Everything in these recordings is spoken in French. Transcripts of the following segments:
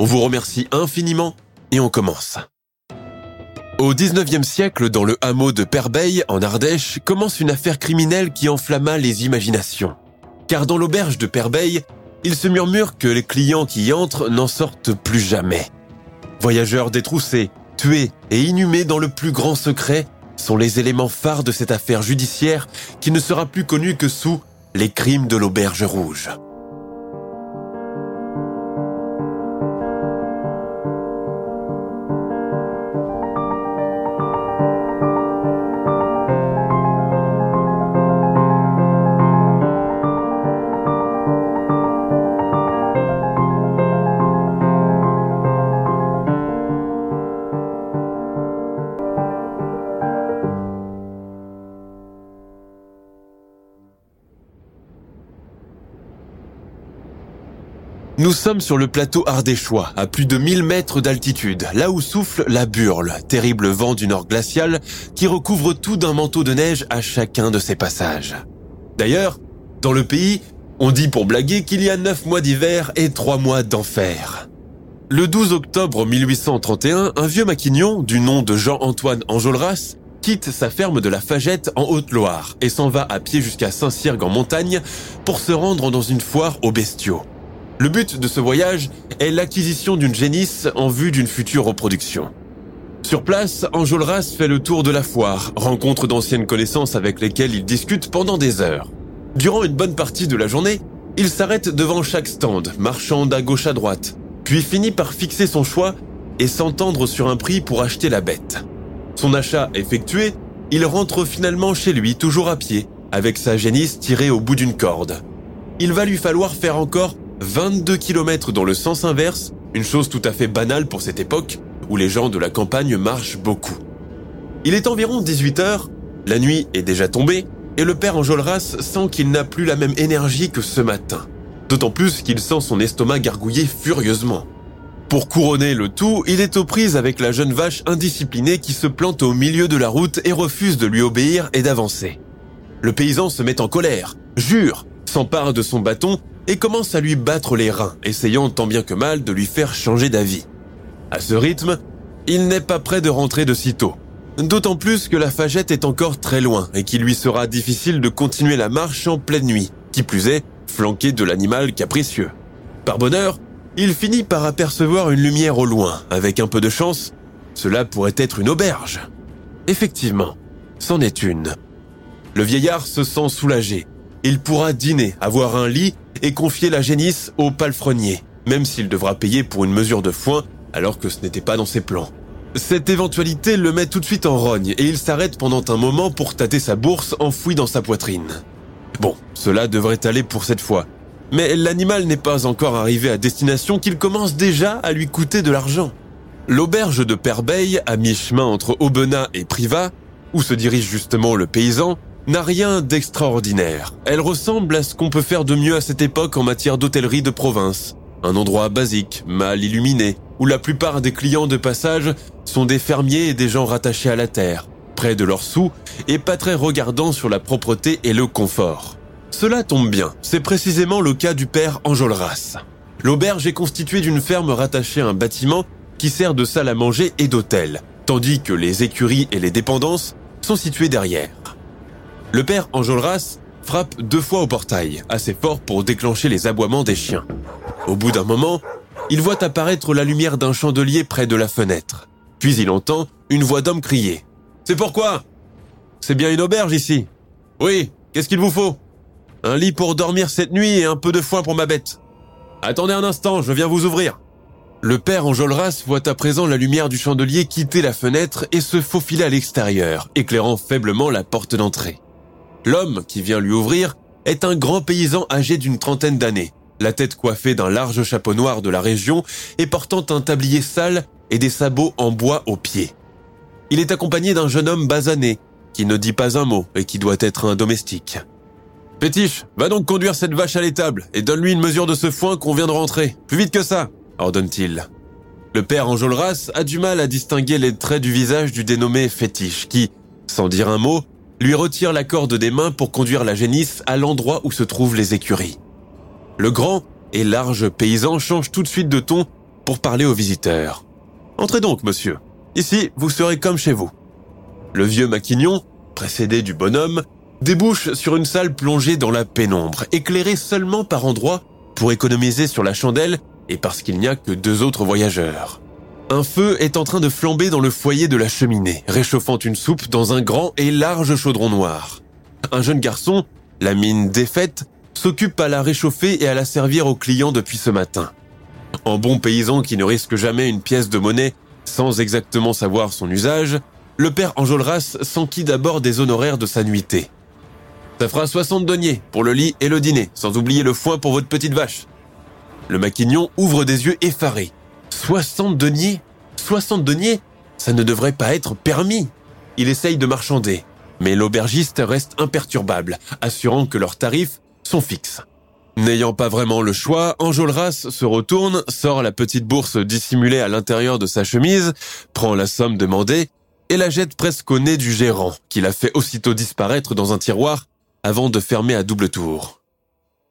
On vous remercie infiniment et on commence. Au 19e siècle, dans le hameau de Perbeil, en Ardèche, commence une affaire criminelle qui enflamma les imaginations. Car dans l'auberge de Perbeil, il se murmure que les clients qui y entrent n'en sortent plus jamais. Voyageurs détroussés, tués et inhumés dans le plus grand secret sont les éléments phares de cette affaire judiciaire qui ne sera plus connue que sous les crimes de l'auberge rouge. Nous sommes sur le plateau ardéchois, à plus de 1000 mètres d'altitude, là où souffle la Burle, terrible vent du nord glacial qui recouvre tout d'un manteau de neige à chacun de ses passages. D'ailleurs, dans le pays, on dit pour blaguer qu'il y a 9 mois d'hiver et 3 mois d'enfer. Le 12 octobre 1831, un vieux maquignon, du nom de Jean-Antoine Enjolras, quitte sa ferme de la Fagette en Haute-Loire et s'en va à pied jusqu'à Saint-Cyrgue en montagne pour se rendre dans une foire aux bestiaux. Le but de ce voyage est l'acquisition d'une génisse en vue d'une future reproduction. Sur place, Enjolras fait le tour de la foire, rencontre d'anciennes connaissances avec lesquelles il discute pendant des heures. Durant une bonne partie de la journée, il s'arrête devant chaque stand, marchant à gauche à droite, puis finit par fixer son choix et s'entendre sur un prix pour acheter la bête. Son achat effectué, il rentre finalement chez lui, toujours à pied, avec sa génisse tirée au bout d'une corde. Il va lui falloir faire encore 22 km dans le sens inverse, une chose tout à fait banale pour cette époque où les gens de la campagne marchent beaucoup. Il est environ 18 heures, la nuit est déjà tombée, et le père Enjolras sent qu'il n'a plus la même énergie que ce matin. D'autant plus qu'il sent son estomac gargouiller furieusement. Pour couronner le tout, il est aux prises avec la jeune vache indisciplinée qui se plante au milieu de la route et refuse de lui obéir et d'avancer. Le paysan se met en colère, jure, s'empare de son bâton et commence à lui battre les reins, essayant tant bien que mal de lui faire changer d'avis. À ce rythme, il n'est pas prêt de rentrer de sitôt. D'autant plus que la fagette est encore très loin et qu'il lui sera difficile de continuer la marche en pleine nuit, qui plus est, flanqué de l'animal capricieux. Par bonheur, il finit par apercevoir une lumière au loin. Avec un peu de chance, cela pourrait être une auberge. Effectivement, c'en est une. Le vieillard se sent soulagé. Il pourra dîner, avoir un lit et confier la génisse au palefrenier, même s'il devra payer pour une mesure de foin alors que ce n'était pas dans ses plans. Cette éventualité le met tout de suite en rogne et il s'arrête pendant un moment pour tâter sa bourse enfouie dans sa poitrine. Bon, cela devrait aller pour cette fois. Mais l'animal n'est pas encore arrivé à destination qu'il commence déjà à lui coûter de l'argent. L'auberge de Perbeil, à mi-chemin entre Aubenas et Privas, où se dirige justement le paysan, n'a rien d'extraordinaire. Elle ressemble à ce qu'on peut faire de mieux à cette époque en matière d'hôtellerie de province. Un endroit basique, mal illuminé, où la plupart des clients de passage sont des fermiers et des gens rattachés à la terre, près de leurs sous et pas très regardants sur la propreté et le confort. Cela tombe bien, c'est précisément le cas du père Enjolras. L'auberge est constituée d'une ferme rattachée à un bâtiment qui sert de salle à manger et d'hôtel, tandis que les écuries et les dépendances sont situées derrière. Le père Enjolras frappe deux fois au portail, assez fort pour déclencher les aboiements des chiens. Au bout d'un moment, il voit apparaître la lumière d'un chandelier près de la fenêtre. Puis il entend une voix d'homme crier ⁇ C'est pourquoi? C'est bien une auberge ici ?⁇ Oui, qu'est-ce qu'il vous faut? Un lit pour dormir cette nuit et un peu de foin pour ma bête. Attendez un instant, je viens vous ouvrir. Le père Enjolras voit à présent la lumière du chandelier quitter la fenêtre et se faufiler à l'extérieur, éclairant faiblement la porte d'entrée. L'homme qui vient lui ouvrir est un grand paysan âgé d'une trentaine d'années, la tête coiffée d'un large chapeau noir de la région et portant un tablier sale et des sabots en bois aux pieds. Il est accompagné d'un jeune homme basané, qui ne dit pas un mot et qui doit être un domestique. Pétiche, va donc conduire cette vache à l'étable et donne-lui une mesure de ce foin qu'on vient de rentrer. Plus vite que ça ordonne-t-il. Le père Enjolras a du mal à distinguer les traits du visage du dénommé fétiche qui, sans dire un mot, lui retire la corde des mains pour conduire la génisse à l'endroit où se trouvent les écuries. Le grand et large paysan change tout de suite de ton pour parler aux visiteurs. Entrez donc, monsieur. Ici, vous serez comme chez vous. Le vieux maquignon, précédé du bonhomme, débouche sur une salle plongée dans la pénombre, éclairée seulement par endroits pour économiser sur la chandelle et parce qu'il n'y a que deux autres voyageurs. Un feu est en train de flamber dans le foyer de la cheminée, réchauffant une soupe dans un grand et large chaudron noir. Un jeune garçon, la mine défaite, s'occupe à la réchauffer et à la servir aux clients depuis ce matin. En bon paysan qui ne risque jamais une pièce de monnaie sans exactement savoir son usage, le père Enjolras s'enquit d'abord des honoraires de sa nuitée. Ça fera 60 deniers pour le lit et le dîner, sans oublier le foin pour votre petite vache. Le maquignon ouvre des yeux effarés. 60 deniers 60 deniers Ça ne devrait pas être permis. Il essaye de marchander, mais l'aubergiste reste imperturbable, assurant que leurs tarifs sont fixes. N'ayant pas vraiment le choix, Enjolras se retourne, sort la petite bourse dissimulée à l'intérieur de sa chemise, prend la somme demandée et la jette presque au nez du gérant, qui la fait aussitôt disparaître dans un tiroir avant de fermer à double tour.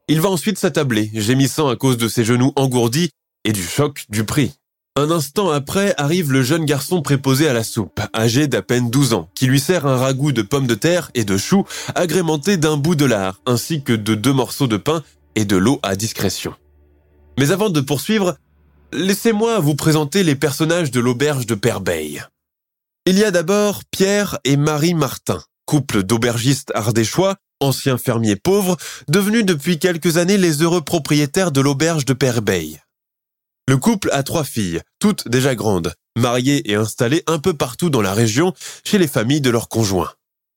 Il va ensuite s'attabler, gémissant à cause de ses genoux engourdis et du choc du prix. Un instant après arrive le jeune garçon préposé à la soupe, âgé d'à peine 12 ans, qui lui sert un ragoût de pommes de terre et de choux agrémenté d'un bout de lard, ainsi que de deux morceaux de pain et de l'eau à discrétion. Mais avant de poursuivre, laissez-moi vous présenter les personnages de l'auberge de Perbeil. Il y a d'abord Pierre et Marie Martin, couple d'aubergistes ardéchois anciens fermiers pauvres, devenus depuis quelques années les heureux propriétaires de l'auberge de Perbeil. Le couple a trois filles, toutes déjà grandes, mariées et installées un peu partout dans la région chez les familles de leurs conjoints.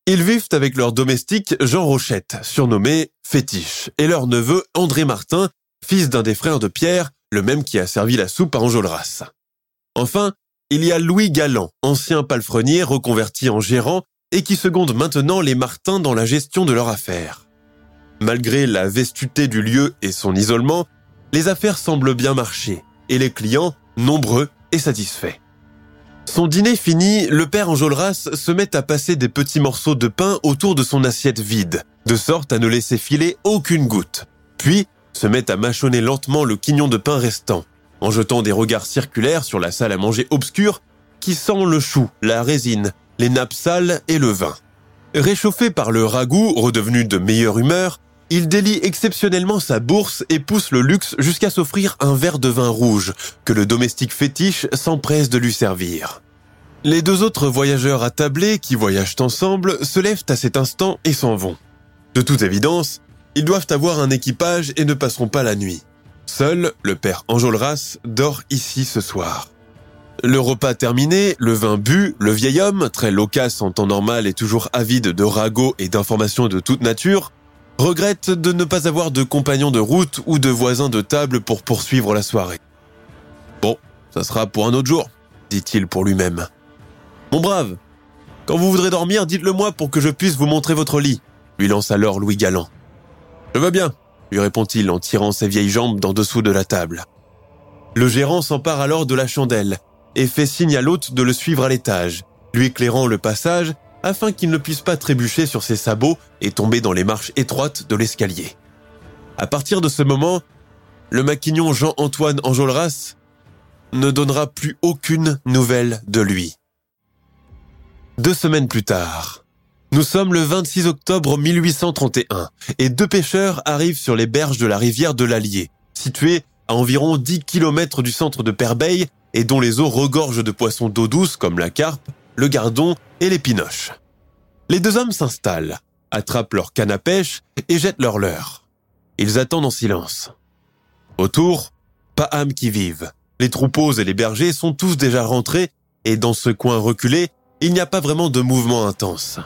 Ils vivent avec leur domestique Jean Rochette, surnommé Fétiche, et leur neveu André Martin, fils d'un des frères de Pierre, le même qui a servi la soupe à Enjolras. Enfin, il y a Louis Galland, ancien palefrenier reconverti en gérant et qui secondent maintenant les Martins dans la gestion de leurs affaires. Malgré la vestuté du lieu et son isolement, les affaires semblent bien marcher et les clients nombreux et satisfaits. Son dîner fini, le père Enjolras se met à passer des petits morceaux de pain autour de son assiette vide, de sorte à ne laisser filer aucune goutte. Puis se met à mâchonner lentement le quignon de pain restant, en jetant des regards circulaires sur la salle à manger obscure qui sent le chou, la résine, les nappes sales et le vin. Réchauffé par le ragoût, redevenu de meilleure humeur, il délie exceptionnellement sa bourse et pousse le luxe jusqu'à s'offrir un verre de vin rouge que le domestique fétiche s'empresse de lui servir. Les deux autres voyageurs attablés qui voyagent ensemble se lèvent à cet instant et s'en vont. De toute évidence, ils doivent avoir un équipage et ne passeront pas la nuit. Seul le père Enjolras dort ici ce soir. Le repas terminé, le vin bu, le vieil homme, très loquace en temps normal et toujours avide de ragots et d'informations de toute nature, regrette de ne pas avoir de compagnon de route ou de voisin de table pour poursuivre la soirée. Bon, ça sera pour un autre jour, dit-il pour lui-même. Mon brave, quand vous voudrez dormir, dites-le moi pour que je puisse vous montrer votre lit, lui lance alors Louis Galland. Je veux bien, lui répond-il en tirant ses vieilles jambes d'en dessous de la table. Le gérant s'empare alors de la chandelle et fait signe à l'hôte de le suivre à l'étage, lui éclairant le passage afin qu'il ne puisse pas trébucher sur ses sabots et tomber dans les marches étroites de l'escalier. À partir de ce moment, le maquignon Jean-Antoine Enjolras ne donnera plus aucune nouvelle de lui. Deux semaines plus tard, nous sommes le 26 octobre 1831 et deux pêcheurs arrivent sur les berges de la rivière de l'Allier, située à environ 10 km du centre de Perbeil et dont les eaux regorgent de poissons d'eau douce comme la carpe, le gardon et les pinoches. Les deux hommes s'installent, attrapent leur canne à pêche et jettent leur leurre. Ils attendent en silence. Autour, pas âme qui vive. Les troupeaux et les bergers sont tous déjà rentrés et dans ce coin reculé, il n'y a pas vraiment de mouvement intense.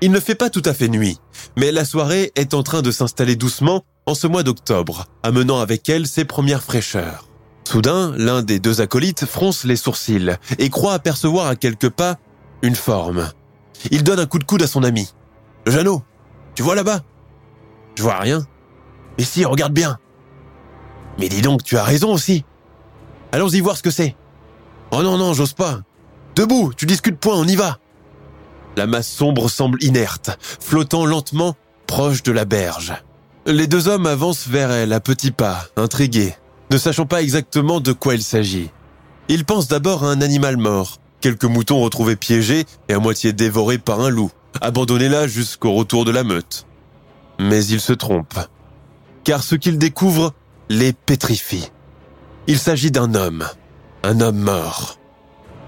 Il ne fait pas tout à fait nuit, mais la soirée est en train de s'installer doucement en ce mois d'octobre, amenant avec elle ses premières fraîcheurs. Soudain, l'un des deux acolytes fronce les sourcils et croit apercevoir à quelques pas une forme. Il donne un coup de coude à son ami. Jeannot, tu vois là-bas? Je vois rien. Mais si, regarde bien. Mais dis donc, tu as raison aussi. Allons-y voir ce que c'est. Oh non, non, j'ose pas. Debout, tu discutes point, on y va. La masse sombre semble inerte, flottant lentement proche de la berge. Les deux hommes avancent vers elle à petits pas, intrigués, ne sachant pas exactement de quoi il s'agit. Ils pensent d'abord à un animal mort, quelques moutons retrouvés piégés et à moitié dévorés par un loup, abandonnés là jusqu'au retour de la meute. Mais ils se trompent, car ce qu'ils découvrent les pétrifie. Il s'agit d'un homme, un homme mort.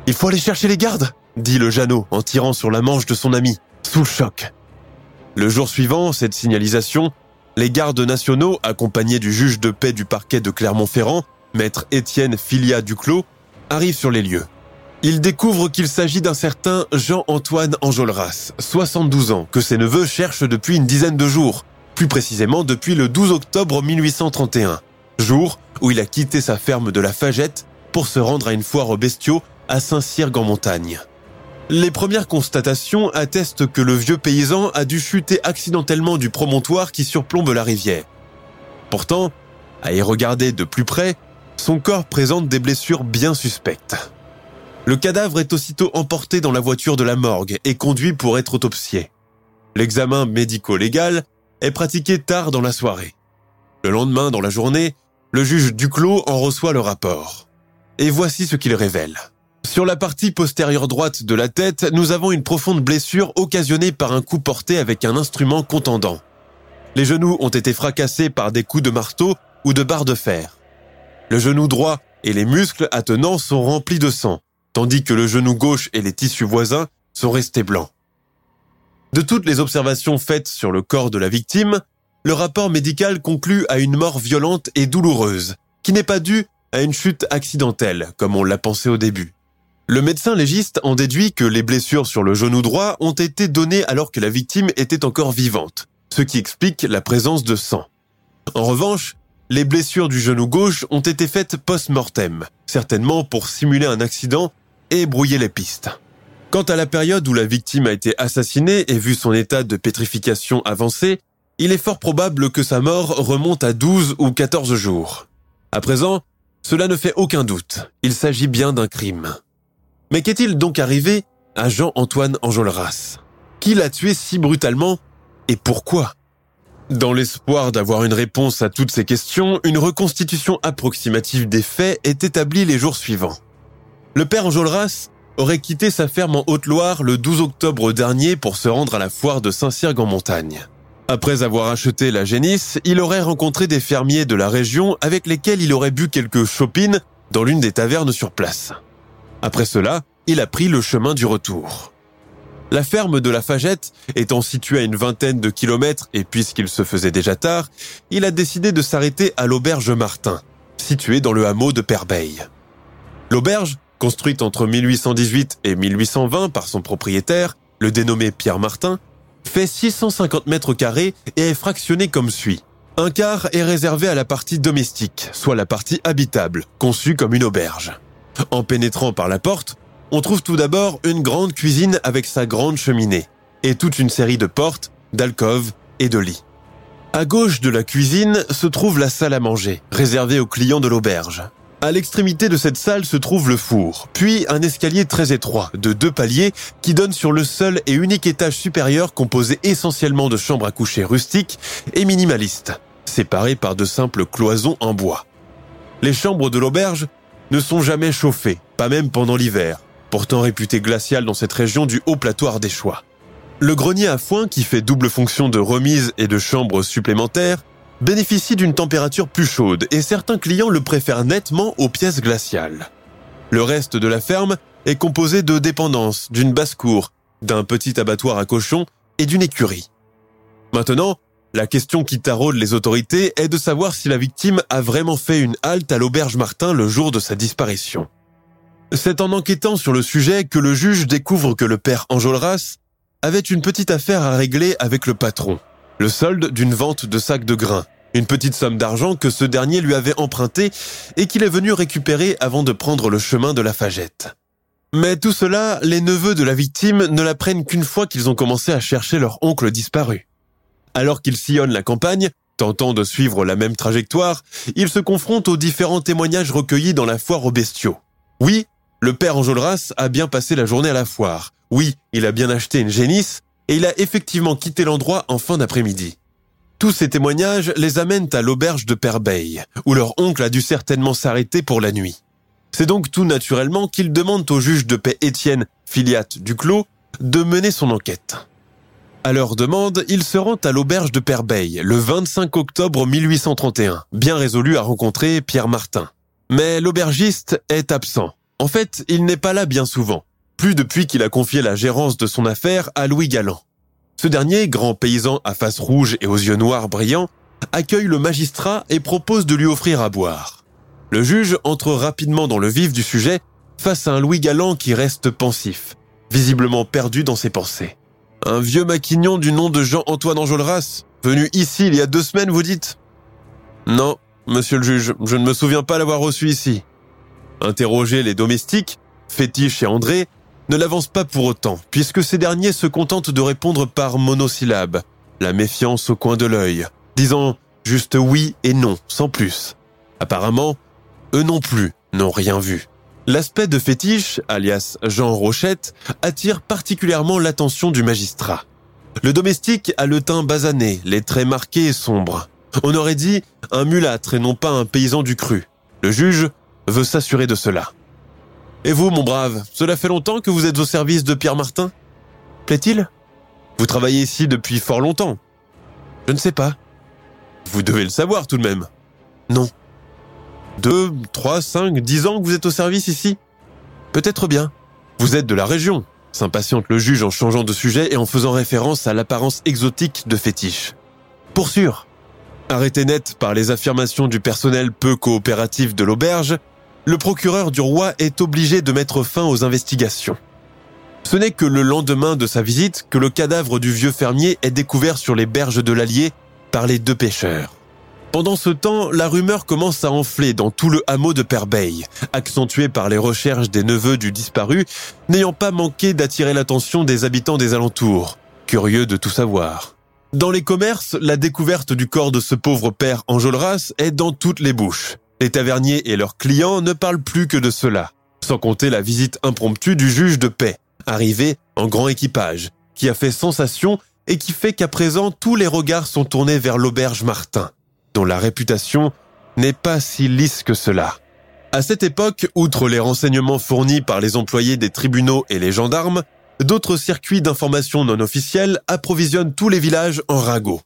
Il faut aller chercher les gardes, dit le Jeannot en tirant sur la manche de son ami, sous le choc. Le jour suivant, cette signalisation, les gardes nationaux, accompagnés du juge de paix du parquet de Clermont-Ferrand, maître Étienne Filia Duclos, arrivent sur les lieux. Ils découvrent qu'il s'agit d'un certain Jean-Antoine Enjolras, 72 ans, que ses neveux cherchent depuis une dizaine de jours, plus précisément depuis le 12 octobre 1831, jour où il a quitté sa ferme de la Fagette pour se rendre à une foire aux bestiaux à Saint-Cyrgue-en-Montagne. Les premières constatations attestent que le vieux paysan a dû chuter accidentellement du promontoire qui surplombe la rivière. Pourtant, à y regarder de plus près, son corps présente des blessures bien suspectes. Le cadavre est aussitôt emporté dans la voiture de la morgue et conduit pour être autopsié. L'examen médico-légal est pratiqué tard dans la soirée. Le lendemain, dans la journée, le juge Duclos en reçoit le rapport. Et voici ce qu'il révèle. Sur la partie postérieure droite de la tête, nous avons une profonde blessure occasionnée par un coup porté avec un instrument contendant. Les genoux ont été fracassés par des coups de marteau ou de barre de fer. Le genou droit et les muscles attenants sont remplis de sang, tandis que le genou gauche et les tissus voisins sont restés blancs. De toutes les observations faites sur le corps de la victime, le rapport médical conclut à une mort violente et douloureuse, qui n'est pas due à une chute accidentelle, comme on l'a pensé au début. Le médecin légiste en déduit que les blessures sur le genou droit ont été données alors que la victime était encore vivante, ce qui explique la présence de sang. En revanche, les blessures du genou gauche ont été faites post-mortem, certainement pour simuler un accident et brouiller les pistes. Quant à la période où la victime a été assassinée et vu son état de pétrification avancé, il est fort probable que sa mort remonte à 12 ou 14 jours. À présent, cela ne fait aucun doute, il s'agit bien d'un crime. Mais qu'est-il donc arrivé à Jean-Antoine Enjolras? Qui l'a tué si brutalement et pourquoi? Dans l'espoir d'avoir une réponse à toutes ces questions, une reconstitution approximative des faits est établie les jours suivants. Le père Enjolras aurait quitté sa ferme en Haute-Loire le 12 octobre dernier pour se rendre à la foire de Saint-Cyrgue en montagne. Après avoir acheté la génisse, il aurait rencontré des fermiers de la région avec lesquels il aurait bu quelques chopines dans l'une des tavernes sur place. Après cela, il a pris le chemin du retour. La ferme de la Fagette étant située à une vingtaine de kilomètres et puisqu'il se faisait déjà tard, il a décidé de s'arrêter à l'auberge Martin, située dans le hameau de Perbeil. L'auberge construite entre 1818 et 1820 par son propriétaire, le dénommé Pierre Martin, fait 650 mètres carrés et est fractionnée comme suit. Un quart est réservé à la partie domestique, soit la partie habitable, conçue comme une auberge. En pénétrant par la porte, on trouve tout d'abord une grande cuisine avec sa grande cheminée, et toute une série de portes, d'alcôves et de lits. À gauche de la cuisine se trouve la salle à manger, réservée aux clients de l'auberge. À l'extrémité de cette salle se trouve le four, puis un escalier très étroit de deux paliers qui donne sur le seul et unique étage supérieur composé essentiellement de chambres à coucher rustiques et minimalistes, séparées par de simples cloisons en bois. Les chambres de l'auberge ne sont jamais chauffés, pas même pendant l'hiver, pourtant réputé glacial dans cette région du haut plateau ardéchois. Le grenier à foin, qui fait double fonction de remise et de chambre supplémentaire, bénéficie d'une température plus chaude et certains clients le préfèrent nettement aux pièces glaciales. Le reste de la ferme est composé de dépendances, d'une basse-cour, d'un petit abattoir à cochons et d'une écurie. Maintenant, la question qui taraude les autorités est de savoir si la victime a vraiment fait une halte à l'auberge Martin le jour de sa disparition. C'est en enquêtant sur le sujet que le juge découvre que le père Enjolras avait une petite affaire à régler avec le patron, le solde d'une vente de sacs de grains, une petite somme d'argent que ce dernier lui avait emprunté et qu'il est venu récupérer avant de prendre le chemin de la Fagette. Mais tout cela, les neveux de la victime ne l'apprennent qu'une fois qu'ils ont commencé à chercher leur oncle disparu. Alors qu'ils sillonnent la campagne, tentant de suivre la même trajectoire, ils se confrontent aux différents témoignages recueillis dans la foire aux bestiaux. Oui, le père Enjolras a bien passé la journée à la foire. Oui, il a bien acheté une génisse et il a effectivement quitté l'endroit en fin d'après-midi. Tous ces témoignages les amènent à l'auberge de Perbeil, où leur oncle a dû certainement s'arrêter pour la nuit. C'est donc tout naturellement qu'ils demandent au juge de paix Étienne, filiate du clos, de mener son enquête. À leur demande, il se rend à l'auberge de Perbeil le 25 octobre 1831, bien résolu à rencontrer Pierre Martin. Mais l'aubergiste est absent. En fait, il n'est pas là bien souvent, plus depuis qu'il a confié la gérance de son affaire à Louis Galland. Ce dernier, grand paysan à face rouge et aux yeux noirs brillants, accueille le magistrat et propose de lui offrir à boire. Le juge entre rapidement dans le vif du sujet face à un Louis Galland qui reste pensif, visiblement perdu dans ses pensées. Un vieux maquignon du nom de Jean-Antoine Enjolras, venu ici il y a deux semaines, vous dites? Non, monsieur le juge, je ne me souviens pas l'avoir reçu ici. Interroger les domestiques, Fétiche et André, ne l'avance pas pour autant, puisque ces derniers se contentent de répondre par monosyllabe, la méfiance au coin de l'œil, disant juste oui et non, sans plus. Apparemment, eux non plus n'ont rien vu. L'aspect de fétiche, alias Jean Rochette, attire particulièrement l'attention du magistrat. Le domestique a le teint basané, les traits marqués et sombres. On aurait dit un mulâtre et non pas un paysan du cru. Le juge veut s'assurer de cela. Et vous, mon brave, cela fait longtemps que vous êtes au service de Pierre Martin? Plaît-il? Vous travaillez ici depuis fort longtemps. Je ne sais pas. Vous devez le savoir tout de même. Non. Deux, trois, cinq, dix ans que vous êtes au service ici? Peut-être bien. Vous êtes de la région, s'impatiente le juge en changeant de sujet et en faisant référence à l'apparence exotique de fétiche. Pour sûr. Arrêté net par les affirmations du personnel peu coopératif de l'auberge, le procureur du roi est obligé de mettre fin aux investigations. Ce n'est que le lendemain de sa visite que le cadavre du vieux fermier est découvert sur les berges de l'Allier par les deux pêcheurs. Pendant ce temps, la rumeur commence à enfler dans tout le hameau de Perbeil, accentuée par les recherches des neveux du disparu, n'ayant pas manqué d'attirer l'attention des habitants des alentours, curieux de tout savoir. Dans les commerces, la découverte du corps de ce pauvre père Enjolras est dans toutes les bouches. Les taverniers et leurs clients ne parlent plus que de cela, sans compter la visite impromptue du juge de paix, arrivé en grand équipage, qui a fait sensation et qui fait qu'à présent tous les regards sont tournés vers l'auberge Martin dont la réputation n'est pas si lisse que cela. À cette époque, outre les renseignements fournis par les employés des tribunaux et les gendarmes, d'autres circuits d'information non officiels approvisionnent tous les villages en ragots.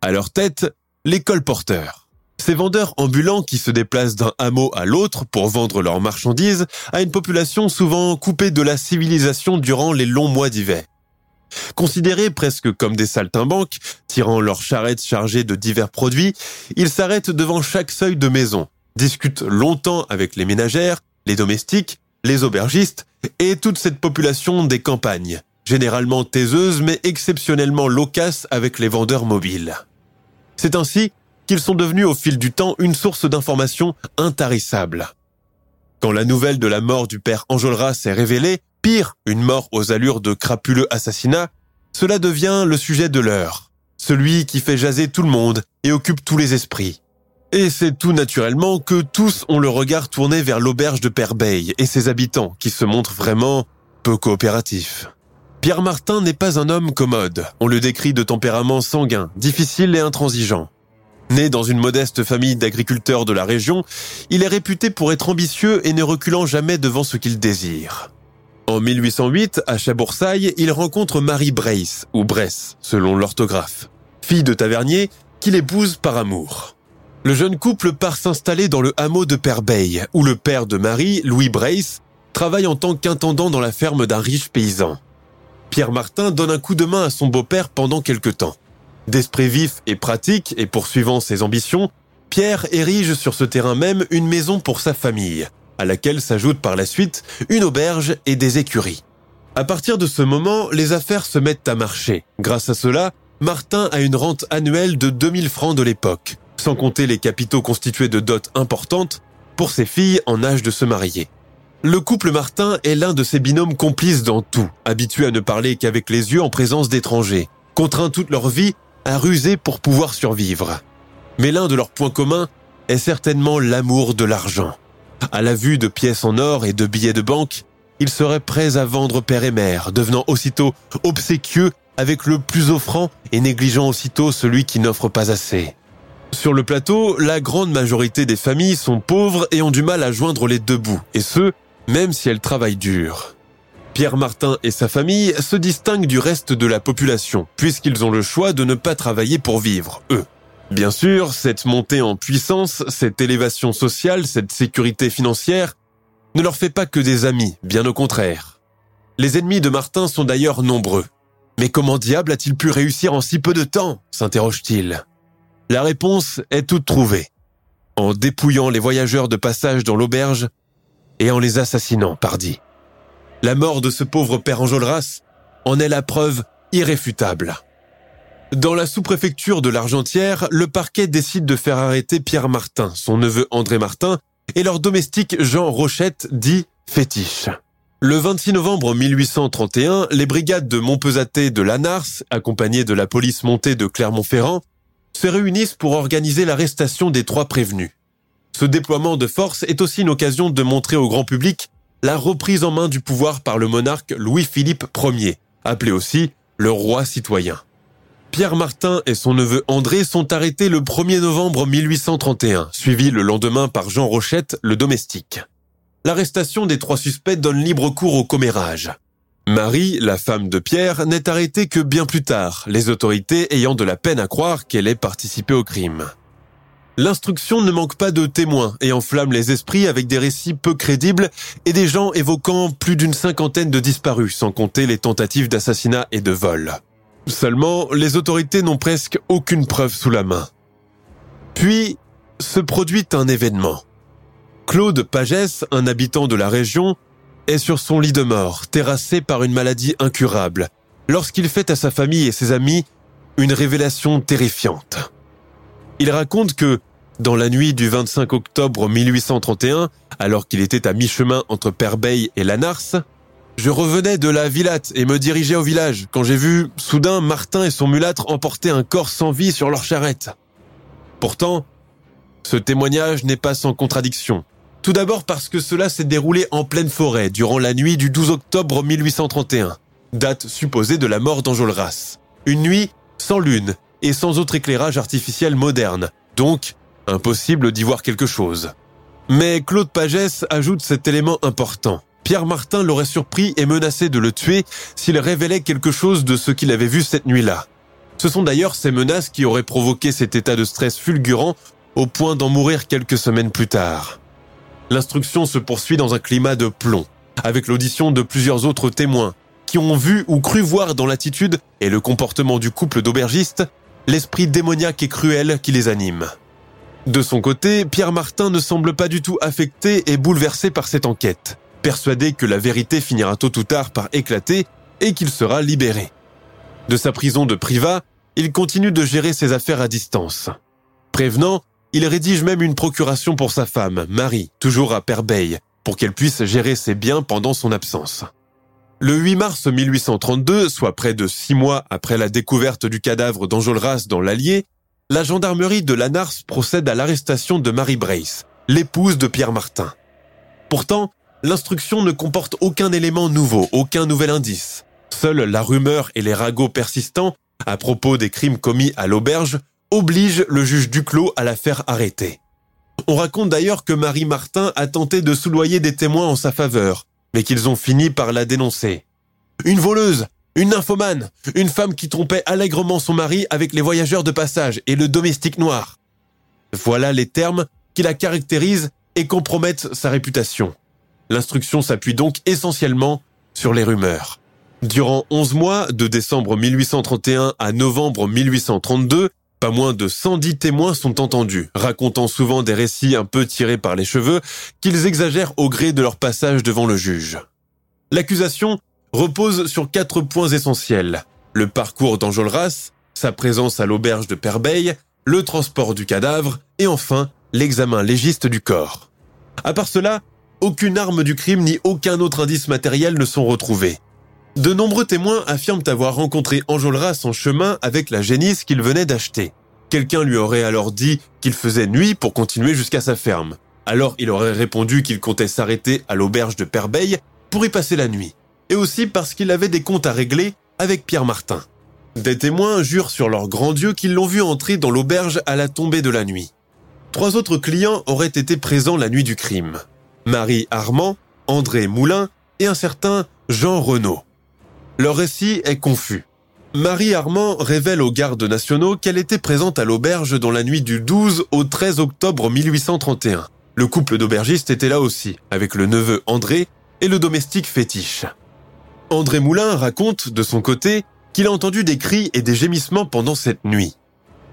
À leur tête, les colporteurs. Ces vendeurs ambulants qui se déplacent d'un hameau à l'autre pour vendre leurs marchandises à une population souvent coupée de la civilisation durant les longs mois d'hiver. Considérés presque comme des saltimbanques, tirant leurs charrettes chargées de divers produits, ils s'arrêtent devant chaque seuil de maison, discutent longtemps avec les ménagères, les domestiques, les aubergistes et toute cette population des campagnes, généralement taiseuse mais exceptionnellement loquace avec les vendeurs mobiles. C'est ainsi qu'ils sont devenus au fil du temps une source d'information intarissable. Quand la nouvelle de la mort du père Enjolras s'est révélée, Pire, une mort aux allures de crapuleux assassinat, cela devient le sujet de l'heure, celui qui fait jaser tout le monde et occupe tous les esprits. Et c'est tout naturellement que tous ont le regard tourné vers l'auberge de Perbeil et ses habitants qui se montrent vraiment peu coopératifs. Pierre Martin n'est pas un homme commode. On le décrit de tempérament sanguin, difficile et intransigeant. Né dans une modeste famille d'agriculteurs de la région, il est réputé pour être ambitieux et ne reculant jamais devant ce qu'il désire. En 1808, à Chaboursaille, il rencontre Marie Brace, ou Bresse, selon l'orthographe, fille de tavernier, qu'il épouse par amour. Le jeune couple part s'installer dans le hameau de Perbeil, où le père de Marie, Louis Brace, travaille en tant qu'intendant dans la ferme d'un riche paysan. Pierre Martin donne un coup de main à son beau-père pendant quelque temps. D'esprit vif et pratique et poursuivant ses ambitions, Pierre érige sur ce terrain même une maison pour sa famille, à laquelle s'ajoute par la suite une auberge et des écuries. À partir de ce moment, les affaires se mettent à marcher. Grâce à cela, Martin a une rente annuelle de 2000 francs de l'époque, sans compter les capitaux constitués de dots importantes pour ses filles en âge de se marier. Le couple Martin est l'un de ses binômes complices dans tout, habitué à ne parler qu'avec les yeux en présence d'étrangers, contraints toute leur vie à ruser pour pouvoir survivre. Mais l'un de leurs points communs est certainement l'amour de l'argent. À la vue de pièces en or et de billets de banque, ils seraient prêts à vendre père et mère, devenant aussitôt obséquieux avec le plus offrant et négligeant aussitôt celui qui n'offre pas assez. Sur le plateau, la grande majorité des familles sont pauvres et ont du mal à joindre les deux bouts, et ce, même si elle travaille dur. Pierre Martin et sa famille se distinguent du reste de la population, puisqu'ils ont le choix de ne pas travailler pour vivre, eux. Bien sûr, cette montée en puissance, cette élévation sociale, cette sécurité financière, ne leur fait pas que des amis, bien au contraire. Les ennemis de Martin sont d'ailleurs nombreux. Mais comment diable a-t-il pu réussir en si peu de temps? s'interroge-t-il. La réponse est toute trouvée. En dépouillant les voyageurs de passage dans l'auberge, et en les assassinant, pardi. La mort de ce pauvre père Enjolras en est la preuve irréfutable. Dans la sous-préfecture de l'Argentière, le parquet décide de faire arrêter Pierre Martin, son neveu André Martin, et leur domestique Jean Rochette, dit Fétiche. Le 26 novembre 1831, les brigades de Montpesaté de Lanars, accompagnées de la police montée de Clermont-Ferrand, se réunissent pour organiser l'arrestation des trois prévenus. Ce déploiement de force est aussi une occasion de montrer au grand public la reprise en main du pouvoir par le monarque Louis-Philippe Ier, appelé aussi le roi citoyen. Pierre Martin et son neveu André sont arrêtés le 1er novembre 1831, suivis le lendemain par Jean Rochette, le domestique. L'arrestation des trois suspects donne libre cours au commérage. Marie, la femme de Pierre, n'est arrêtée que bien plus tard, les autorités ayant de la peine à croire qu'elle ait participé au crime. L'instruction ne manque pas de témoins et enflamme les esprits avec des récits peu crédibles et des gens évoquant plus d'une cinquantaine de disparus, sans compter les tentatives d'assassinat et de vol. Seulement, les autorités n'ont presque aucune preuve sous la main. Puis, se produit un événement. Claude Pagès, un habitant de la région, est sur son lit de mort, terrassé par une maladie incurable, lorsqu'il fait à sa famille et ses amis une révélation terrifiante. Il raconte que, dans la nuit du 25 octobre 1831, alors qu'il était à mi-chemin entre Perbeil et Lanars, je revenais de la Villate et me dirigeais au village quand j'ai vu, soudain, Martin et son mulâtre emporter un corps sans vie sur leur charrette. Pourtant, ce témoignage n'est pas sans contradiction. Tout d'abord parce que cela s'est déroulé en pleine forêt durant la nuit du 12 octobre 1831, date supposée de la mort d'Enjolras. Une nuit sans lune et sans autre éclairage artificiel moderne, donc impossible d'y voir quelque chose. Mais Claude Pagès ajoute cet élément important. Pierre Martin l'aurait surpris et menacé de le tuer s'il révélait quelque chose de ce qu'il avait vu cette nuit-là. Ce sont d'ailleurs ces menaces qui auraient provoqué cet état de stress fulgurant au point d'en mourir quelques semaines plus tard. L'instruction se poursuit dans un climat de plomb, avec l'audition de plusieurs autres témoins, qui ont vu ou cru voir dans l'attitude et le comportement du couple d'aubergistes l'esprit démoniaque et cruel qui les anime. De son côté, Pierre Martin ne semble pas du tout affecté et bouleversé par cette enquête, persuadé que la vérité finira tôt ou tard par éclater et qu'il sera libéré. De sa prison de Privat, il continue de gérer ses affaires à distance. Prévenant, il rédige même une procuration pour sa femme, Marie, toujours à Perbeil, pour qu'elle puisse gérer ses biens pendant son absence. Le 8 mars 1832, soit près de six mois après la découverte du cadavre d'Enjolras dans l'Allier, la gendarmerie de Lanars procède à l'arrestation de Marie Brace, l'épouse de Pierre Martin. Pourtant, l'instruction ne comporte aucun élément nouveau, aucun nouvel indice. Seule la rumeur et les ragots persistants à propos des crimes commis à l'auberge oblige le juge Duclos à la faire arrêter. On raconte d'ailleurs que Marie Martin a tenté de soudoyer des témoins en sa faveur, mais qu'ils ont fini par la dénoncer. Une voleuse, une nymphomane, une femme qui trompait allègrement son mari avec les voyageurs de passage et le domestique noir. Voilà les termes qui la caractérisent et compromettent sa réputation. L'instruction s'appuie donc essentiellement sur les rumeurs. Durant 11 mois, de décembre 1831 à novembre 1832, pas moins de 110 témoins sont entendus, racontant souvent des récits un peu tirés par les cheveux qu'ils exagèrent au gré de leur passage devant le juge. L'accusation repose sur quatre points essentiels. Le parcours d'Enjolras, sa présence à l'auberge de Perbeil, le transport du cadavre et enfin l'examen légiste du corps. À part cela, aucune arme du crime ni aucun autre indice matériel ne sont retrouvés. De nombreux témoins affirment avoir rencontré Enjolras en chemin avec la génisse qu'il venait d'acheter. Quelqu'un lui aurait alors dit qu'il faisait nuit pour continuer jusqu'à sa ferme. Alors il aurait répondu qu'il comptait s'arrêter à l'auberge de Perbeil pour y passer la nuit. Et aussi parce qu'il avait des comptes à régler avec Pierre Martin. Des témoins jurent sur leur grand Dieu qu'ils l'ont vu entrer dans l'auberge à la tombée de la nuit. Trois autres clients auraient été présents la nuit du crime. Marie Armand, André Moulin et un certain Jean Renaud. Leur récit est confus. Marie Armand révèle aux gardes nationaux qu'elle était présente à l'auberge dans la nuit du 12 au 13 octobre 1831. Le couple d'aubergistes était là aussi, avec le neveu André et le domestique fétiche. André Moulin raconte, de son côté, qu'il a entendu des cris et des gémissements pendant cette nuit.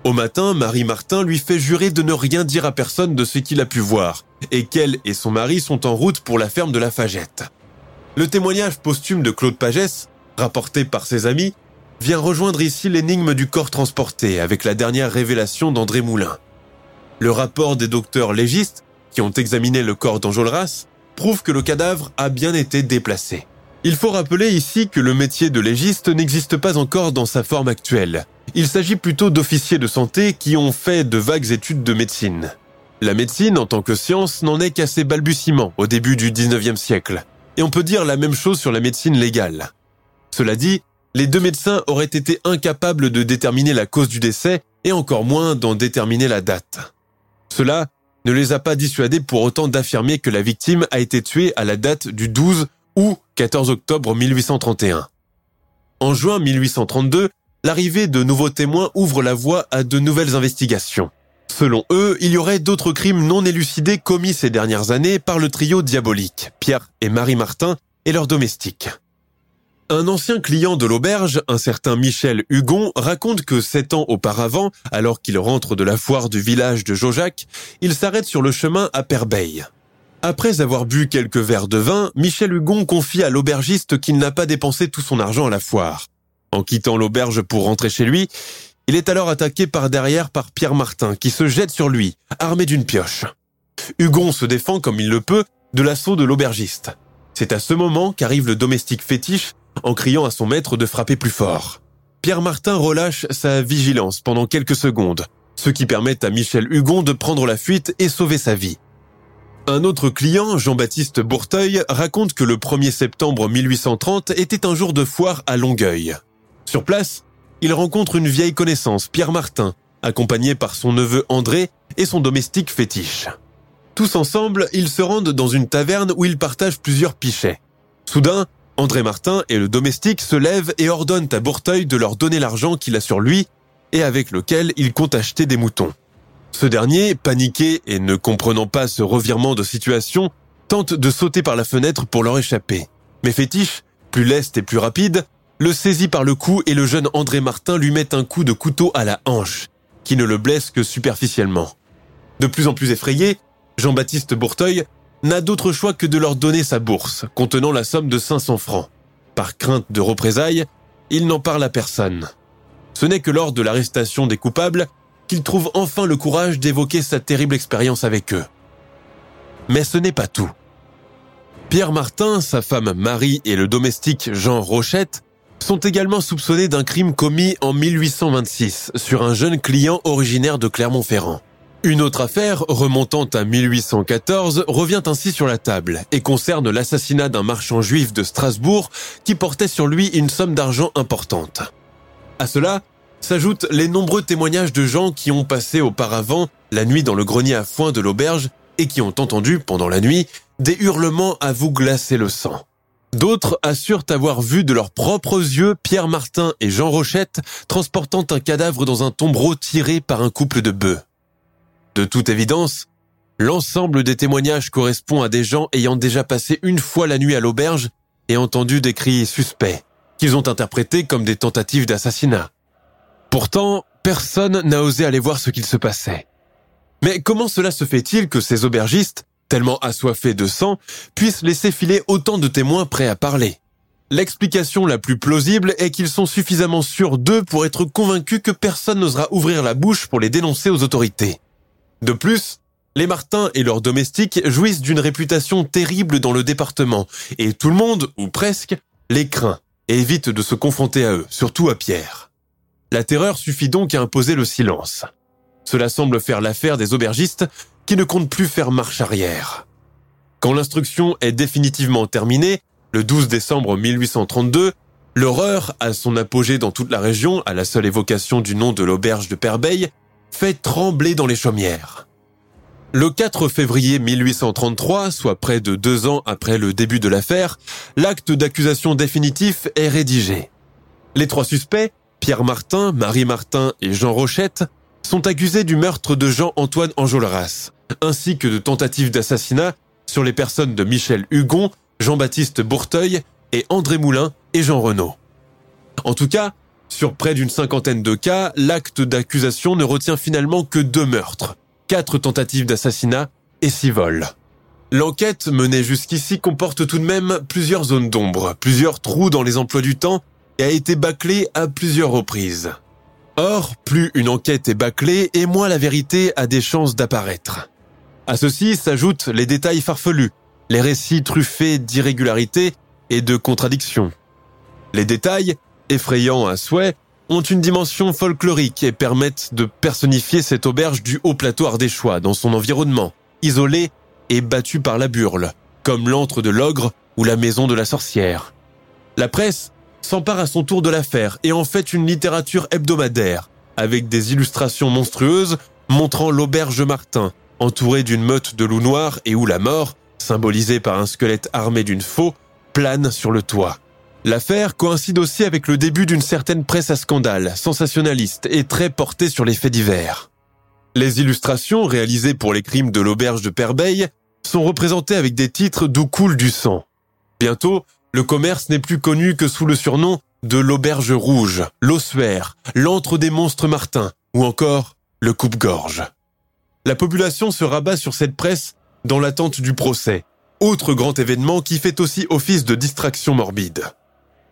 Au matin, Marie Martin lui fait jurer de ne rien dire à personne de ce qu'il a pu voir, et qu'elle et son mari sont en route pour la ferme de la Fagette. Le témoignage posthume de Claude Pagès rapporté par ses amis, vient rejoindre ici l'énigme du corps transporté avec la dernière révélation d'André Moulin. Le rapport des docteurs légistes, qui ont examiné le corps d'Enjolras, prouve que le cadavre a bien été déplacé. Il faut rappeler ici que le métier de légiste n'existe pas encore dans sa forme actuelle. Il s'agit plutôt d'officiers de santé qui ont fait de vagues études de médecine. La médecine, en tant que science, n'en est qu'à ses balbutiements au début du 19e siècle. Et on peut dire la même chose sur la médecine légale. Cela dit, les deux médecins auraient été incapables de déterminer la cause du décès et encore moins d'en déterminer la date. Cela ne les a pas dissuadés pour autant d'affirmer que la victime a été tuée à la date du 12 ou 14 octobre 1831. En juin 1832, l'arrivée de nouveaux témoins ouvre la voie à de nouvelles investigations. Selon eux, il y aurait d'autres crimes non élucidés commis ces dernières années par le trio diabolique, Pierre et Marie Martin et leurs domestiques. Un ancien client de l'auberge, un certain Michel Hugon, raconte que sept ans auparavant, alors qu'il rentre de la foire du village de Jojac, il s'arrête sur le chemin à Perbeil. Après avoir bu quelques verres de vin, Michel Hugon confie à l'aubergiste qu'il n'a pas dépensé tout son argent à la foire. En quittant l'auberge pour rentrer chez lui, il est alors attaqué par derrière par Pierre Martin, qui se jette sur lui, armé d'une pioche. Hugon se défend comme il le peut de l'assaut de l'aubergiste. C'est à ce moment qu'arrive le domestique fétiche en criant à son maître de frapper plus fort. Pierre Martin relâche sa vigilance pendant quelques secondes, ce qui permet à Michel Hugon de prendre la fuite et sauver sa vie. Un autre client, Jean-Baptiste Bourteuil, raconte que le 1er septembre 1830 était un jour de foire à Longueuil. Sur place, il rencontre une vieille connaissance, Pierre Martin, accompagné par son neveu André et son domestique fétiche. Tous ensemble, ils se rendent dans une taverne où ils partagent plusieurs pichets. Soudain, André Martin et le domestique se lèvent et ordonnent à Bourteuil de leur donner l'argent qu'il a sur lui et avec lequel il compte acheter des moutons. Ce dernier, paniqué et ne comprenant pas ce revirement de situation, tente de sauter par la fenêtre pour leur échapper. Mais Fétiche, plus leste et plus rapide, le saisit par le cou et le jeune André Martin lui met un coup de couteau à la hanche, qui ne le blesse que superficiellement. De plus en plus effrayé, Jean-Baptiste Bourteuil n'a d'autre choix que de leur donner sa bourse, contenant la somme de 500 francs. Par crainte de représailles, il n'en parle à personne. Ce n'est que lors de l'arrestation des coupables qu'il trouve enfin le courage d'évoquer sa terrible expérience avec eux. Mais ce n'est pas tout. Pierre Martin, sa femme Marie et le domestique Jean Rochette sont également soupçonnés d'un crime commis en 1826 sur un jeune client originaire de Clermont-Ferrand. Une autre affaire, remontant à 1814, revient ainsi sur la table et concerne l'assassinat d'un marchand juif de Strasbourg qui portait sur lui une somme d'argent importante. À cela s'ajoutent les nombreux témoignages de gens qui ont passé auparavant la nuit dans le grenier à foin de l'auberge et qui ont entendu, pendant la nuit, des hurlements à vous glacer le sang. D'autres assurent avoir vu de leurs propres yeux Pierre Martin et Jean Rochette transportant un cadavre dans un tombereau tiré par un couple de bœufs. De toute évidence, l'ensemble des témoignages correspond à des gens ayant déjà passé une fois la nuit à l'auberge et entendu des cris suspects, qu'ils ont interprétés comme des tentatives d'assassinat. Pourtant, personne n'a osé aller voir ce qu'il se passait. Mais comment cela se fait-il que ces aubergistes, tellement assoiffés de sang, puissent laisser filer autant de témoins prêts à parler? L'explication la plus plausible est qu'ils sont suffisamment sûrs d'eux pour être convaincus que personne n'osera ouvrir la bouche pour les dénoncer aux autorités. De plus, les Martins et leurs domestiques jouissent d'une réputation terrible dans le département, et tout le monde, ou presque, les craint et évite de se confronter à eux, surtout à Pierre. La terreur suffit donc à imposer le silence. Cela semble faire l'affaire des aubergistes qui ne comptent plus faire marche arrière. Quand l'instruction est définitivement terminée, le 12 décembre 1832, l'horreur, à son apogée dans toute la région, à la seule évocation du nom de l'auberge de Perbeil, fait trembler dans les chaumières. Le 4 février 1833, soit près de deux ans après le début de l'affaire, l'acte d'accusation définitif est rédigé. Les trois suspects, Pierre Martin, Marie Martin et Jean Rochette, sont accusés du meurtre de Jean-Antoine Enjolras, ainsi que de tentatives d'assassinat sur les personnes de Michel Hugon, Jean-Baptiste Bourteuil et André Moulin et Jean Renaud. En tout cas, sur près d'une cinquantaine de cas, l'acte d'accusation ne retient finalement que deux meurtres, quatre tentatives d'assassinat et six vols. L'enquête menée jusqu'ici comporte tout de même plusieurs zones d'ombre, plusieurs trous dans les emplois du temps et a été bâclée à plusieurs reprises. Or, plus une enquête est bâclée et moins la vérité a des chances d'apparaître. À ceci s'ajoutent les détails farfelus, les récits truffés d'irrégularités et de contradictions. Les détails, effrayants à souhait, ont une dimension folklorique et permettent de personnifier cette auberge du haut plateau ardéchois dans son environnement, isolé et battu par la burle, comme l'antre de l'ogre ou la maison de la sorcière. La presse s'empare à son tour de l'affaire et en fait une littérature hebdomadaire, avec des illustrations monstrueuses montrant l'auberge Martin, entourée d'une meute de loups noirs et où la mort, symbolisée par un squelette armé d'une faux, plane sur le toit. L'affaire coïncide aussi avec le début d'une certaine presse à scandale, sensationnaliste et très portée sur les faits divers. Les illustrations réalisées pour les crimes de l'auberge de Perbeil sont représentées avec des titres d'où coule du sang. Bientôt, le commerce n'est plus connu que sous le surnom de l'auberge rouge, l'ossuaire, l'antre des monstres martins ou encore le coupe-gorge. La population se rabat sur cette presse dans l'attente du procès, autre grand événement qui fait aussi office de distraction morbide.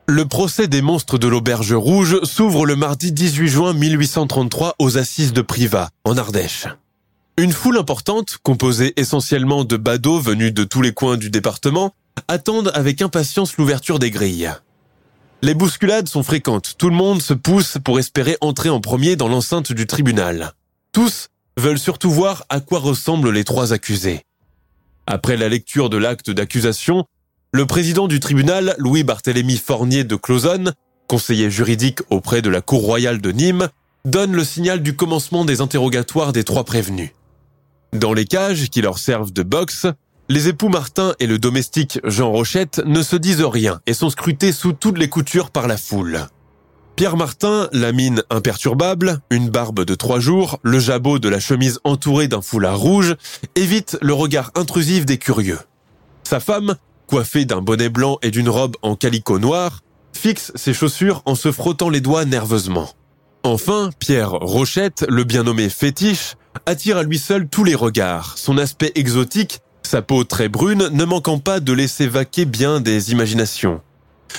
Le procès des monstres de l'Auberge Rouge s'ouvre le mardi 18 juin 1833 aux assises de Privas, en Ardèche. Une foule importante, composée essentiellement de badauds venus de tous les coins du département, attendent avec impatience l'ouverture des grilles. Les bousculades sont fréquentes, tout le monde se pousse pour espérer entrer en premier dans l'enceinte du tribunal. Tous veulent surtout voir à quoi ressemblent les trois accusés. Après la lecture de l'acte d'accusation, le président du tribunal, Louis-Barthélemy Fornier de Closonne, conseiller juridique auprès de la Cour royale de Nîmes, donne le signal du commencement des interrogatoires des trois prévenus. Dans les cages qui leur servent de box, les époux Martin et le domestique Jean Rochette ne se disent rien et sont scrutés sous toutes les coutures par la foule. Pierre Martin, la mine imperturbable, une barbe de trois jours, le jabot de la chemise entourée d'un foulard rouge, évite le regard intrusif des curieux. Sa femme, coiffé d'un bonnet blanc et d'une robe en calicot noir, fixe ses chaussures en se frottant les doigts nerveusement. Enfin, Pierre Rochette, le bien nommé fétiche, attire à lui seul tous les regards, son aspect exotique, sa peau très brune ne manquant pas de laisser vaquer bien des imaginations.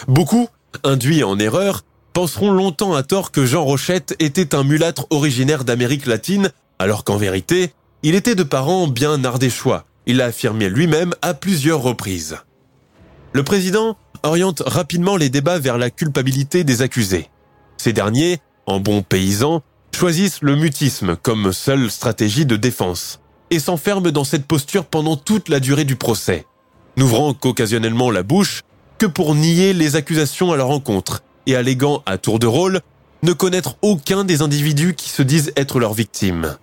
Beaucoup, induits en erreur, penseront longtemps à tort que Jean Rochette était un mulâtre originaire d'Amérique latine, alors qu'en vérité, il était de parents bien ardéchois, il l'a affirmé lui-même à plusieurs reprises. Le président oriente rapidement les débats vers la culpabilité des accusés. Ces derniers, en bons paysans, choisissent le mutisme comme seule stratégie de défense et s'enferment dans cette posture pendant toute la durée du procès, n'ouvrant qu'occasionnellement la bouche que pour nier les accusations à leur encontre et alléguant à tour de rôle ne connaître aucun des individus qui se disent être leurs victimes.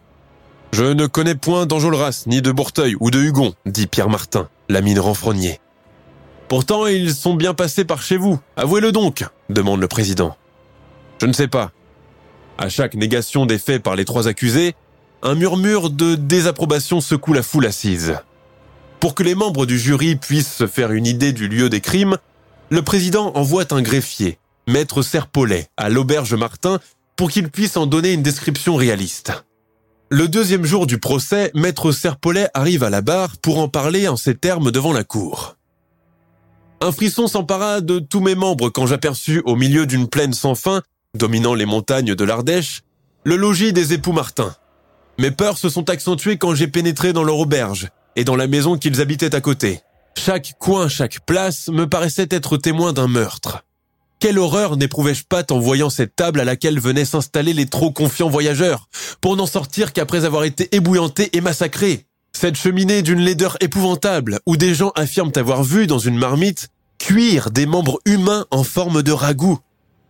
Je ne connais point d'Enjolras, ni de Bourteuil ou de Hugon, dit Pierre Martin, la mine renfrognée. Pourtant, ils sont bien passés par chez vous. Avouez-le donc, demande le président. Je ne sais pas. À chaque négation des faits par les trois accusés, un murmure de désapprobation secoue la foule assise. Pour que les membres du jury puissent se faire une idée du lieu des crimes, le président envoie un greffier, maître Serpollet, à l'auberge Martin pour qu'il puisse en donner une description réaliste. Le deuxième jour du procès, maître Serpollet arrive à la barre pour en parler en ces termes devant la cour. Un frisson s'empara de tous mes membres quand j'aperçus au milieu d'une plaine sans fin, dominant les montagnes de l'Ardèche, le logis des époux Martin. Mes peurs se sont accentuées quand j'ai pénétré dans leur auberge et dans la maison qu'ils habitaient à côté. Chaque coin, chaque place me paraissait être témoin d'un meurtre. Quelle horreur n'éprouvais-je pas en voyant cette table à laquelle venaient s'installer les trop confiants voyageurs, pour n'en sortir qu'après avoir été ébouillantés et massacrés. Cette cheminée d'une laideur épouvantable, où des gens affirment avoir vu dans une marmite cuire des membres humains en forme de ragoût.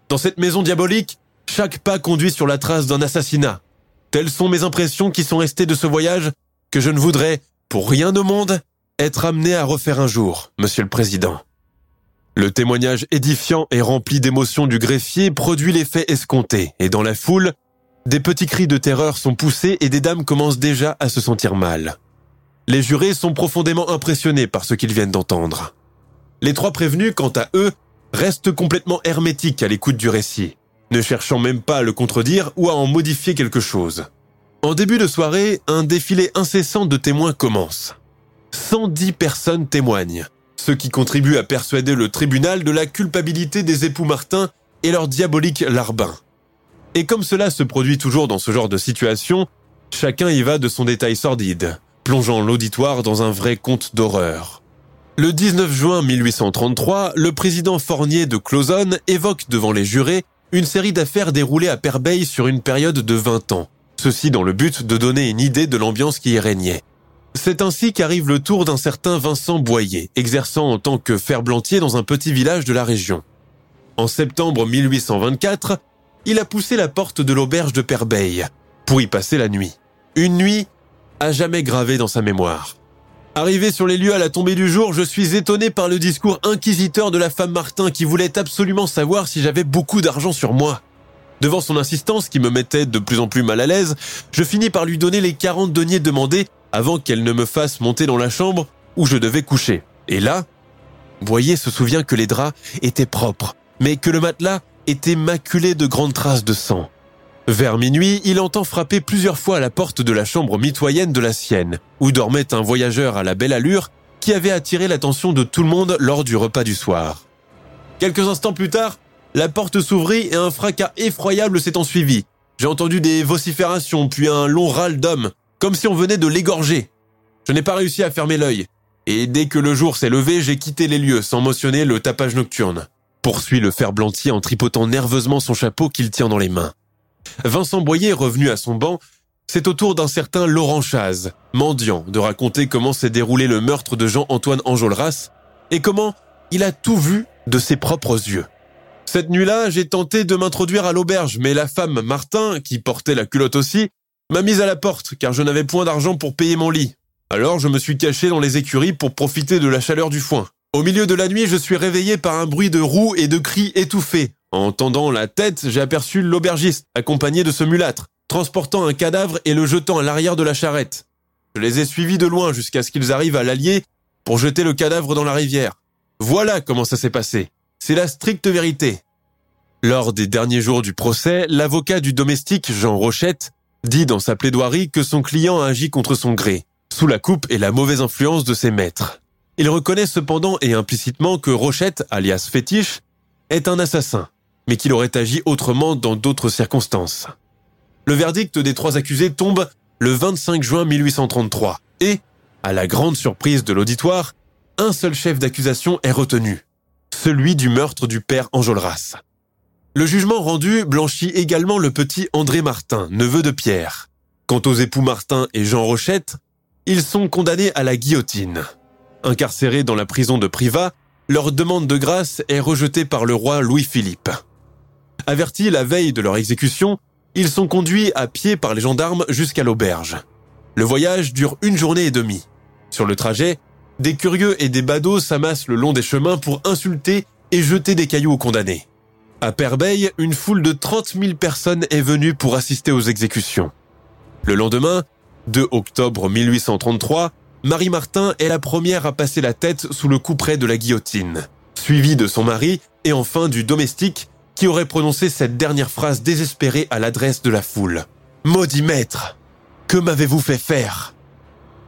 Dans cette maison diabolique, chaque pas conduit sur la trace d'un assassinat. Telles sont mes impressions qui sont restées de ce voyage que je ne voudrais, pour rien au monde, être amené à refaire un jour, Monsieur le Président. Le témoignage édifiant et rempli d'émotion du greffier produit l'effet escompté, et dans la foule, des petits cris de terreur sont poussés et des dames commencent déjà à se sentir mal. Les jurés sont profondément impressionnés par ce qu'ils viennent d'entendre. Les trois prévenus, quant à eux, restent complètement hermétiques à l'écoute du récit, ne cherchant même pas à le contredire ou à en modifier quelque chose. En début de soirée, un défilé incessant de témoins commence. 110 personnes témoignent, ce qui contribue à persuader le tribunal de la culpabilité des époux Martin et leur diabolique larbin. Et comme cela se produit toujours dans ce genre de situation, chacun y va de son détail sordide, plongeant l'auditoire dans un vrai conte d'horreur. Le 19 juin 1833, le président Fournier de Clauzonne évoque devant les jurés une série d'affaires déroulées à Perbeil sur une période de 20 ans, ceci dans le but de donner une idée de l'ambiance qui y régnait. C'est ainsi qu'arrive le tour d'un certain Vincent Boyer, exerçant en tant que ferblantier dans un petit village de la région. En septembre 1824, il a poussé la porte de l'auberge de Perbeil pour y passer la nuit. Une nuit à jamais gravée dans sa mémoire. Arrivé sur les lieux à la tombée du jour, je suis étonné par le discours inquisiteur de la femme Martin qui voulait absolument savoir si j'avais beaucoup d'argent sur moi. Devant son insistance qui me mettait de plus en plus mal à l'aise, je finis par lui donner les 40 deniers demandés avant qu'elle ne me fasse monter dans la chambre où je devais coucher. Et là, Boyer se souvient que les draps étaient propres, mais que le matelas était maculé de grandes traces de sang. Vers minuit, il entend frapper plusieurs fois à la porte de la chambre mitoyenne de la sienne, où dormait un voyageur à la belle allure qui avait attiré l'attention de tout le monde lors du repas du soir. Quelques instants plus tard, la porte s'ouvrit et un fracas effroyable s'est ensuivi. J'ai entendu des vociférations, puis un long râle d'homme, comme si on venait de l'égorger. Je n'ai pas réussi à fermer l'œil, et dès que le jour s'est levé, j'ai quitté les lieux sans motionner le tapage nocturne. Poursuit le ferblantier en tripotant nerveusement son chapeau qu'il tient dans les mains. Vincent Boyer, revenu à son banc, c'est au tour d'un certain Laurent Chaz, mendiant, de raconter comment s'est déroulé le meurtre de Jean-Antoine Enjolras et comment il a tout vu de ses propres yeux. Cette nuit-là, j'ai tenté de m'introduire à l'auberge, mais la femme Martin, qui portait la culotte aussi, m'a mise à la porte car je n'avais point d'argent pour payer mon lit. Alors je me suis caché dans les écuries pour profiter de la chaleur du foin. Au milieu de la nuit, je suis réveillé par un bruit de roues et de cris étouffés. En tendant la tête, j'ai aperçu l'aubergiste, accompagné de ce mulâtre, transportant un cadavre et le jetant à l'arrière de la charrette. Je les ai suivis de loin jusqu'à ce qu'ils arrivent à l'Allier pour jeter le cadavre dans la rivière. Voilà comment ça s'est passé. C'est la stricte vérité. Lors des derniers jours du procès, l'avocat du domestique Jean Rochette dit dans sa plaidoirie que son client a agi contre son gré, sous la coupe et la mauvaise influence de ses maîtres. Il reconnaît cependant et implicitement que Rochette, alias Fétiche, est un assassin, mais qu'il aurait agi autrement dans d'autres circonstances. Le verdict des trois accusés tombe le 25 juin 1833 et, à la grande surprise de l'auditoire, un seul chef d'accusation est retenu, celui du meurtre du père Enjolras. Le jugement rendu blanchit également le petit André Martin, neveu de Pierre. Quant aux époux Martin et Jean Rochette, ils sont condamnés à la guillotine. Incarcérés dans la prison de Privas, leur demande de grâce est rejetée par le roi Louis-Philippe. Avertis la veille de leur exécution, ils sont conduits à pied par les gendarmes jusqu'à l'auberge. Le voyage dure une journée et demie. Sur le trajet, des curieux et des badauds s'amassent le long des chemins pour insulter et jeter des cailloux aux condamnés. À Perbeil, une foule de 30 000 personnes est venue pour assister aux exécutions. Le lendemain, 2 octobre 1833, Marie Martin est la première à passer la tête sous le coup près de la guillotine, suivie de son mari et enfin du domestique qui aurait prononcé cette dernière phrase désespérée à l'adresse de la foule. Maudit maître, que m'avez-vous fait faire?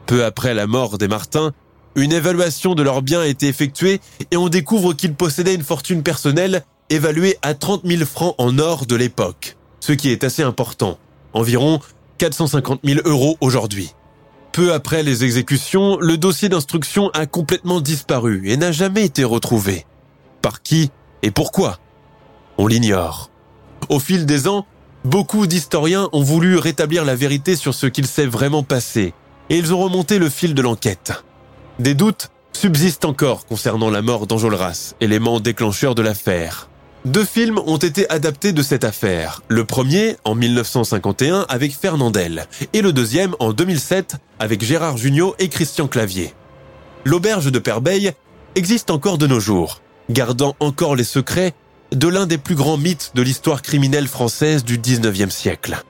Peu après la mort des Martins, une évaluation de leurs biens a été effectuée et on découvre qu'ils possédaient une fortune personnelle évaluée à 30 000 francs en or de l'époque, ce qui est assez important, environ 450 000 euros aujourd'hui. Peu après les exécutions, le dossier d'instruction a complètement disparu et n'a jamais été retrouvé. Par qui et pourquoi? On l'ignore. Au fil des ans, beaucoup d'historiens ont voulu rétablir la vérité sur ce qu'il s'est vraiment passé, et ils ont remonté le fil de l'enquête. Des doutes subsistent encore concernant la mort d'Enjolras, élément déclencheur de l'affaire. Deux films ont été adaptés de cette affaire. Le premier en 1951 avec Fernandel et le deuxième en 2007 avec Gérard Jugnot et Christian Clavier. L'auberge de Perbeil existe encore de nos jours, gardant encore les secrets de l'un des plus grands mythes de l'histoire criminelle française du 19e siècle.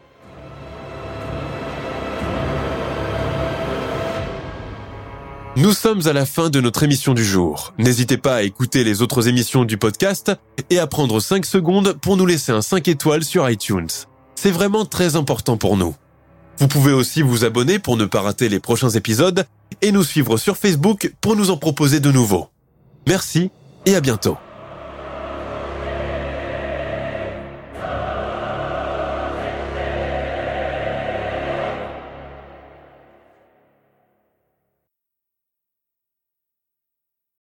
Nous sommes à la fin de notre émission du jour. N'hésitez pas à écouter les autres émissions du podcast et à prendre 5 secondes pour nous laisser un 5 étoiles sur iTunes. C'est vraiment très important pour nous. Vous pouvez aussi vous abonner pour ne pas rater les prochains épisodes et nous suivre sur Facebook pour nous en proposer de nouveaux. Merci et à bientôt.